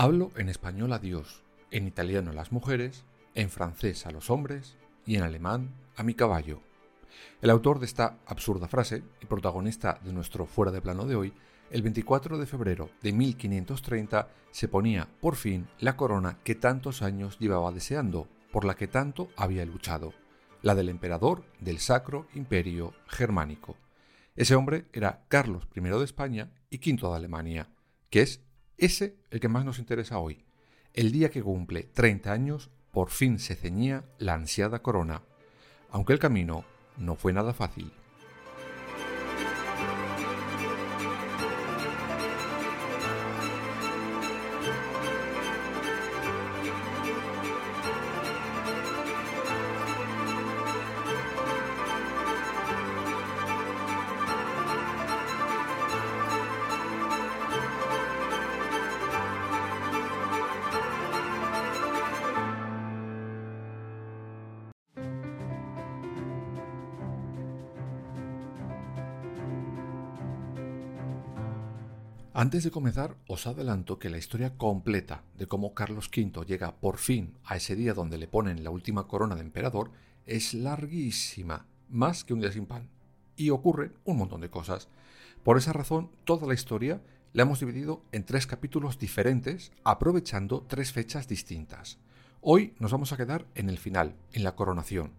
Hablo en español a Dios, en italiano a las mujeres, en francés a los hombres y en alemán a mi caballo. El autor de esta absurda frase y protagonista de nuestro fuera de plano de hoy, el 24 de febrero de 1530 se ponía por fin la corona que tantos años llevaba deseando, por la que tanto había luchado, la del emperador del Sacro Imperio Germánico. Ese hombre era Carlos I de España y V de Alemania, que es ese el que más nos interesa hoy. El día que cumple 30 años, por fin se ceñía la ansiada corona, aunque el camino no fue nada fácil. Antes de comenzar, os adelanto que la historia completa de cómo Carlos V llega por fin a ese día donde le ponen la última corona de emperador es larguísima, más que un día sin pan. Y ocurre un montón de cosas. Por esa razón, toda la historia la hemos dividido en tres capítulos diferentes, aprovechando tres fechas distintas. Hoy nos vamos a quedar en el final, en la coronación.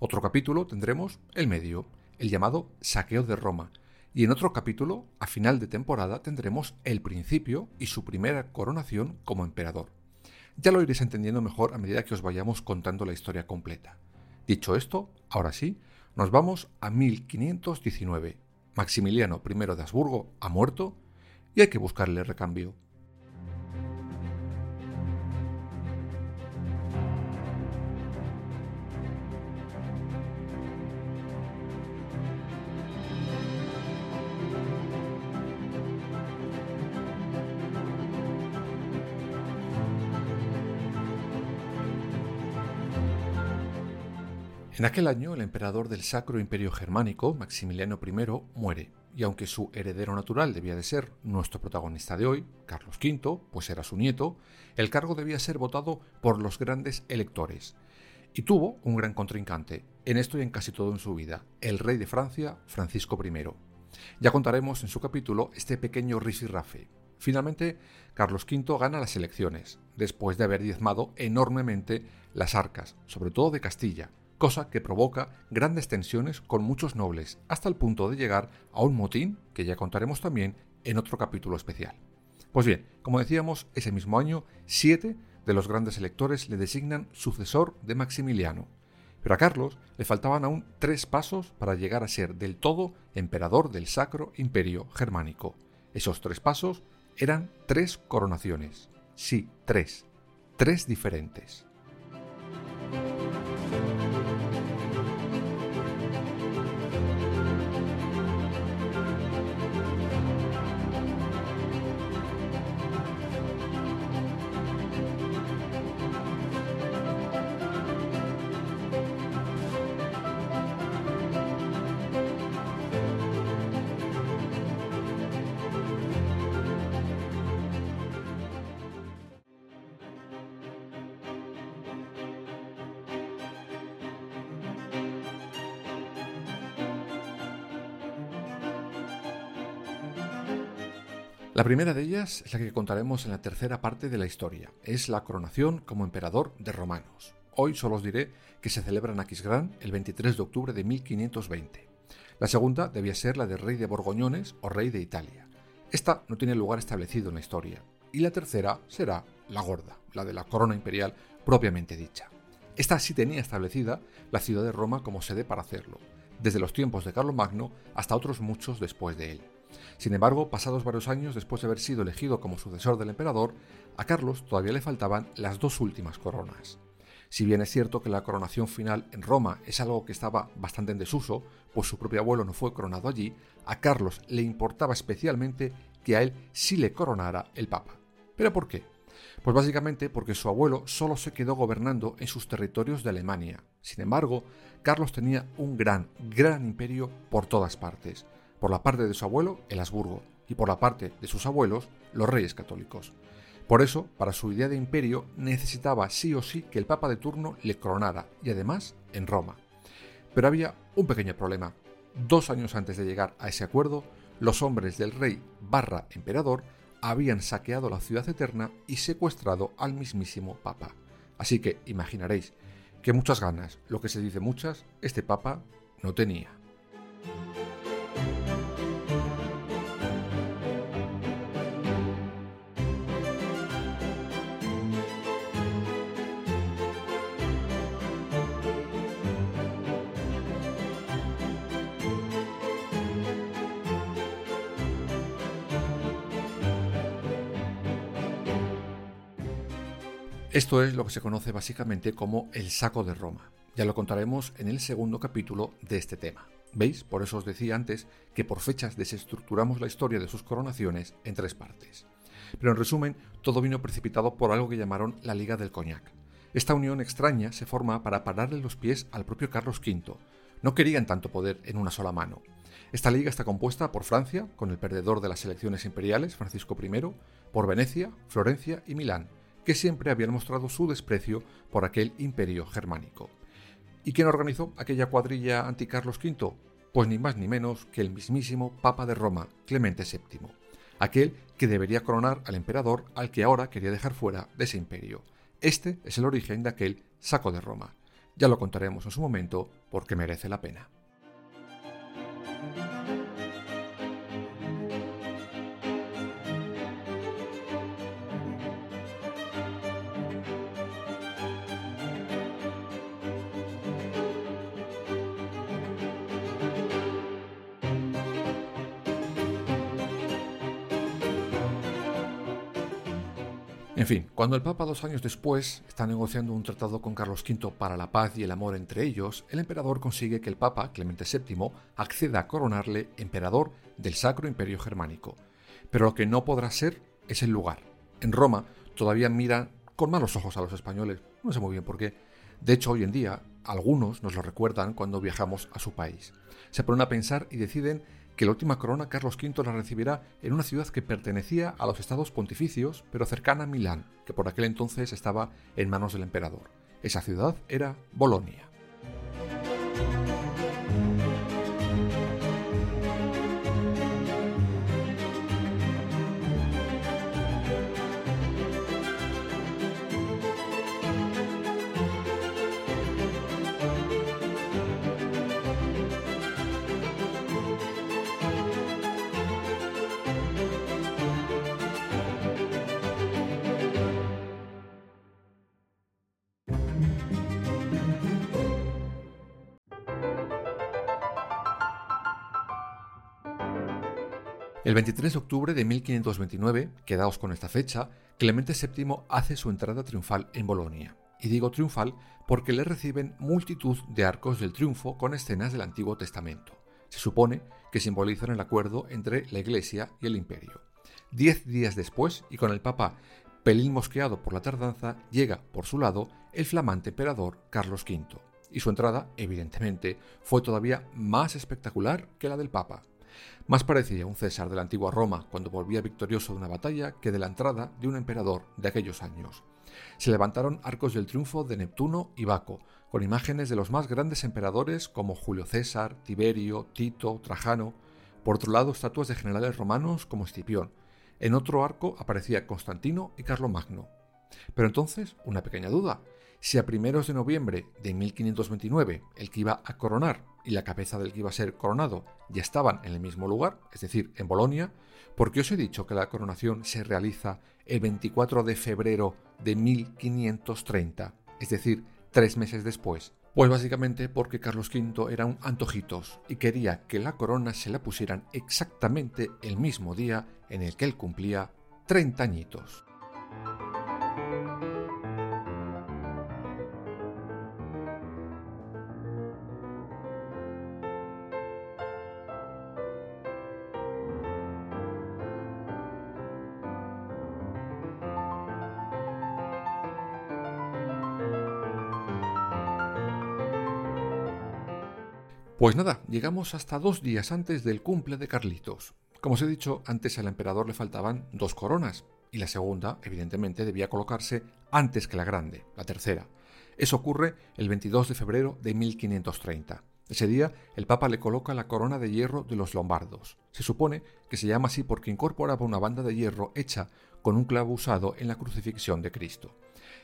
Otro capítulo tendremos el medio, el llamado saqueo de Roma, y en otro capítulo, a final de temporada, tendremos el principio y su primera coronación como emperador. Ya lo iréis entendiendo mejor a medida que os vayamos contando la historia completa. Dicho esto, ahora sí, nos vamos a 1519. Maximiliano I de Habsburgo ha muerto y hay que buscarle recambio. En aquel año el emperador del Sacro Imperio Germánico, Maximiliano I, muere, y aunque su heredero natural debía de ser nuestro protagonista de hoy, Carlos V, pues era su nieto, el cargo debía ser votado por los grandes electores. Y tuvo un gran contrincante, en esto y en casi todo en su vida, el rey de Francia, Francisco I. Ya contaremos en su capítulo este pequeño rifirrafe. Finalmente, Carlos V gana las elecciones, después de haber diezmado enormemente las arcas, sobre todo de Castilla, cosa que provoca grandes tensiones con muchos nobles, hasta el punto de llegar a un motín que ya contaremos también en otro capítulo especial. Pues bien, como decíamos, ese mismo año, siete de los grandes electores le designan sucesor de Maximiliano, pero a Carlos le faltaban aún tres pasos para llegar a ser del todo emperador del Sacro Imperio Germánico. Esos tres pasos eran tres coronaciones. Sí, tres. Tres diferentes. La primera de ellas es la que contaremos en la tercera parte de la historia. Es la coronación como emperador de romanos. Hoy solo os diré que se celebra en Aquisgrán el 23 de octubre de 1520. La segunda debía ser la de rey de Borgoñones o rey de Italia. Esta no tiene lugar establecido en la historia. Y la tercera será la gorda, la de la corona imperial propiamente dicha. Esta sí tenía establecida la ciudad de Roma como sede para hacerlo. desde los tiempos de Carlomagno hasta otros muchos después de él. Sin embargo, pasados varios años después de haber sido elegido como sucesor del emperador, a Carlos todavía le faltaban las dos últimas coronas. Si bien es cierto que la coronación final en Roma es algo que estaba bastante en desuso, pues su propio abuelo no fue coronado allí, a Carlos le importaba especialmente que a él sí le coronara el Papa. ¿Pero por qué? Pues básicamente porque su abuelo solo se quedó gobernando en sus territorios de Alemania. Sin embargo, Carlos tenía un gran, gran imperio por todas partes. Por la parte de su abuelo, el Habsburgo, y por la parte de sus abuelos, los reyes católicos. Por eso, para su idea de imperio, necesitaba sí o sí que el Papa de turno le coronara, y además en Roma. Pero había un pequeño problema. Dos años antes de llegar a ese acuerdo, los hombres del rey barra emperador habían saqueado la ciudad eterna y secuestrado al mismísimo Papa. Así que imaginaréis que muchas ganas, lo que se dice muchas, este Papa no tenía. Esto es lo que se conoce básicamente como el saco de Roma. Ya lo contaremos en el segundo capítulo de este tema. ¿Veis? Por eso os decía antes que por fechas desestructuramos la historia de sus coronaciones en tres partes. Pero en resumen, todo vino precipitado por algo que llamaron la Liga del Coñac. Esta unión extraña se forma para pararle los pies al propio Carlos V. No querían tanto poder en una sola mano. Esta liga está compuesta por Francia, con el perdedor de las elecciones imperiales, Francisco I, por Venecia, Florencia y Milán, que siempre habían mostrado su desprecio por aquel imperio germánico. ¿Y quién organizó aquella cuadrilla anti-Carlos V? Pues ni más ni menos que el mismísimo Papa de Roma, Clemente VII, aquel que debería coronar al emperador al que ahora quería dejar fuera de ese imperio. Este es el origen de aquel saco de Roma. Ya lo contaremos en su momento porque merece la pena. En fin, cuando el Papa dos años después está negociando un tratado con Carlos V para la paz y el amor entre ellos, el emperador consigue que el Papa, Clemente VII, acceda a coronarle emperador del Sacro Imperio Germánico. Pero lo que no podrá ser es el lugar. En Roma todavía miran con malos ojos a los españoles, no sé muy bien por qué. De hecho, hoy en día, algunos nos lo recuerdan cuando viajamos a su país. Se ponen a pensar y deciden que la última corona Carlos V la recibirá en una ciudad que pertenecía a los estados pontificios, pero cercana a Milán, que por aquel entonces estaba en manos del emperador. Esa ciudad era Bolonia. El 23 de octubre de 1529, quedaos con esta fecha, Clemente VII hace su entrada triunfal en Bolonia. Y digo triunfal porque le reciben multitud de arcos del triunfo con escenas del Antiguo Testamento. Se supone que simbolizan el acuerdo entre la Iglesia y el Imperio. Diez días después, y con el Papa pelín mosqueado por la tardanza, llega, por su lado, el flamante emperador Carlos V. Y su entrada, evidentemente, fue todavía más espectacular que la del Papa. Más parecía un César de la antigua Roma cuando volvía victorioso de una batalla que de la entrada de un emperador de aquellos años. Se levantaron arcos del triunfo de Neptuno y Baco, con imágenes de los más grandes emperadores como Julio César, Tiberio, Tito, Trajano. Por otro lado, estatuas de generales romanos como Escipión. En otro arco aparecía Constantino y Carlomagno. Pero entonces, una pequeña duda. Si a primeros de noviembre de 1529 el que iba a coronar y la cabeza del que iba a ser coronado ya estaban en el mismo lugar, es decir, en Bolonia, ¿por qué os he dicho que la coronación se realiza el 24 de febrero de 1530, es decir, tres meses después, Pues básicamente porque Carlos V era un antojitos y quería que la corona se la pusieran exactamente el mismo día en el que él cumplía 30 añitos. Pues nada, llegamos hasta dos días antes del cumple de Carlitos. Como os he dicho, antes al emperador le faltaban dos coronas, y la segunda, evidentemente, debía colocarse antes que la grande, la tercera. Eso ocurre el 22 de febrero de 1530. Ese día el Papa le coloca la corona de hierro de los lombardos. Se supone que se llama así porque incorporaba una banda de hierro hecha con un clavo usado en la crucifixión de Cristo.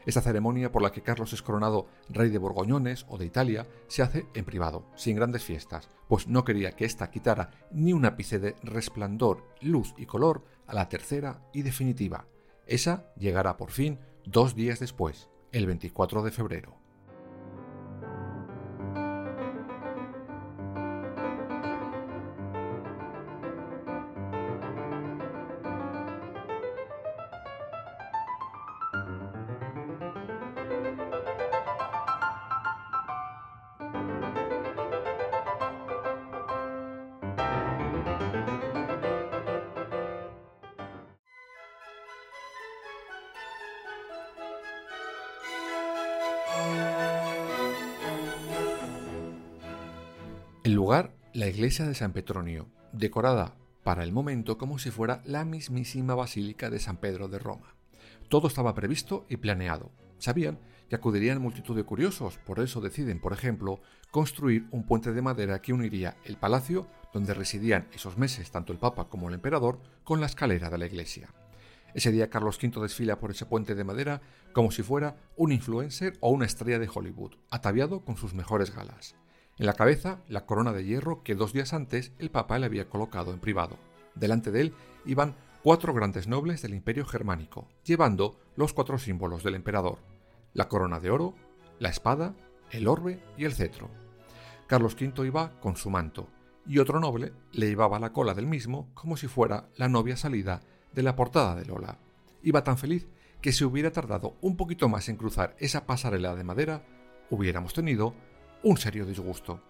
Esta ceremonia por la que Carlos es coronado rey de Borgoñones o de Italia se hace en privado, sin grandes fiestas, pues no quería que ésta quitara ni un ápice de resplandor, luz y color a la tercera y definitiva. Esa llegará por fin dos días después, el 24 de febrero. El lugar, la iglesia de San Petronio, decorada para el momento como si fuera la mismísima Basílica de San Pedro de Roma. Todo estaba previsto y planeado. Sabían que acudirían multitud de curiosos, por eso deciden, por ejemplo, construir un puente de madera que uniría el palacio, donde residían esos meses tanto el Papa como el Emperador, con la escalera de la iglesia. Ese día Carlos V desfila por ese puente de madera como si fuera un influencer o una estrella de Hollywood, ataviado con sus mejores galas. En la cabeza, la corona de hierro que dos días antes el Papa le había colocado en privado. Delante de él iban cuatro grandes nobles del imperio germánico, llevando los cuatro símbolos del emperador, la corona de oro, la espada, el orbe y el cetro. Carlos V iba con su manto, y otro noble le llevaba la cola del mismo como si fuera la novia salida de la portada de Lola. Iba tan feliz que si hubiera tardado un poquito más en cruzar esa pasarela de madera, hubiéramos tenido un serio disgusto.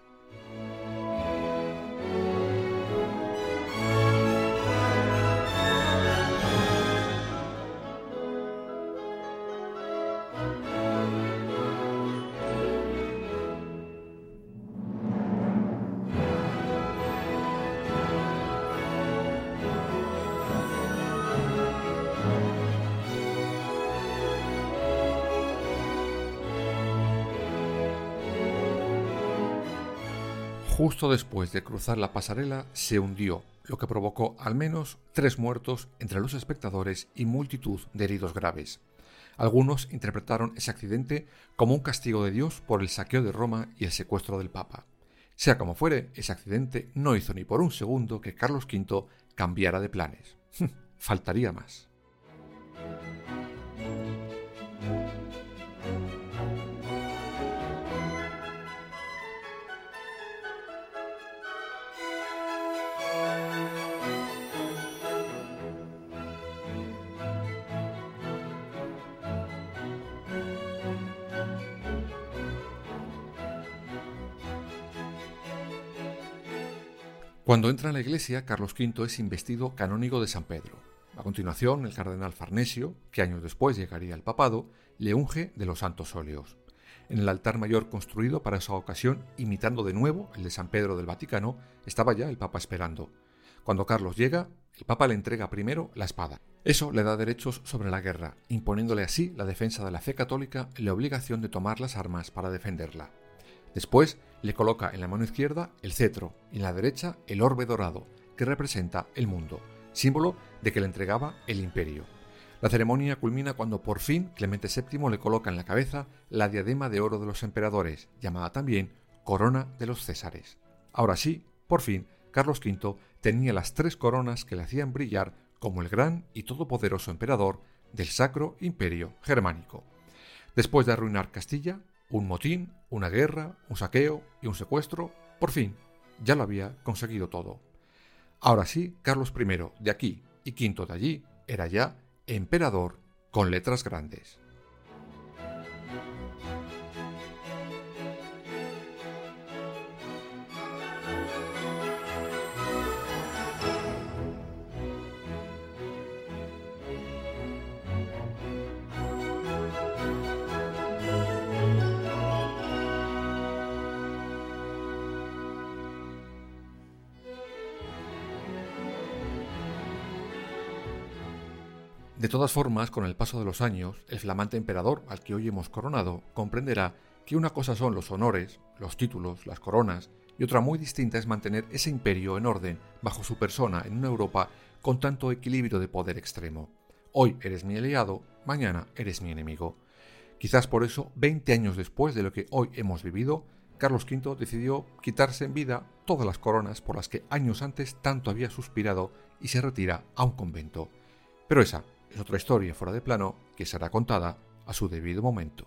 Justo después de cruzar la pasarela se hundió, lo que provocó al menos tres muertos entre los espectadores y multitud de heridos graves. Algunos interpretaron ese accidente como un castigo de Dios por el saqueo de Roma y el secuestro del Papa. Sea como fuere, ese accidente no hizo ni por un segundo que Carlos V cambiara de planes. Faltaría más. Cuando entra en la iglesia, Carlos V es investido canónigo de San Pedro. A continuación, el cardenal Farnesio, que años después llegaría al papado, le unge de los santos óleos. En el altar mayor construido para esa ocasión, imitando de nuevo el de San Pedro del Vaticano, estaba ya el Papa esperando. Cuando Carlos llega, el Papa le entrega primero la espada. Eso le da derechos sobre la guerra, imponiéndole así la defensa de la fe católica y la obligación de tomar las armas para defenderla. Después le coloca en la mano izquierda el cetro y en la derecha el orbe dorado, que representa el mundo, símbolo de que le entregaba el imperio. La ceremonia culmina cuando por fin Clemente VII le coloca en la cabeza la diadema de oro de los emperadores, llamada también corona de los Césares. Ahora sí, por fin, Carlos V tenía las tres coronas que le hacían brillar como el gran y todopoderoso emperador del Sacro Imperio Germánico. Después de arruinar Castilla, Un motín, una guerra, un saqueo y un secuestro, por fin, ya lo había conseguido todo. Ahora sí, Carlos I de aquí y V de allí era ya emperador con letras grandes. De todas formas, con el paso de los años, el flamante emperador al que hoy hemos coronado comprenderá que una cosa son los honores, los títulos, las coronas, y otra muy distinta es mantener ese imperio en orden bajo su persona en una Europa con tanto equilibrio de poder extremo. Hoy eres mi aliado, mañana eres mi enemigo. Quizás por eso, 20 años después de lo que hoy hemos vivido, Carlos V decidió quitarse en vida todas las coronas por las que años antes tanto había suspirado y se retira a un convento. Pero esa es otra historia fuera de plano que será contada a su debido momento.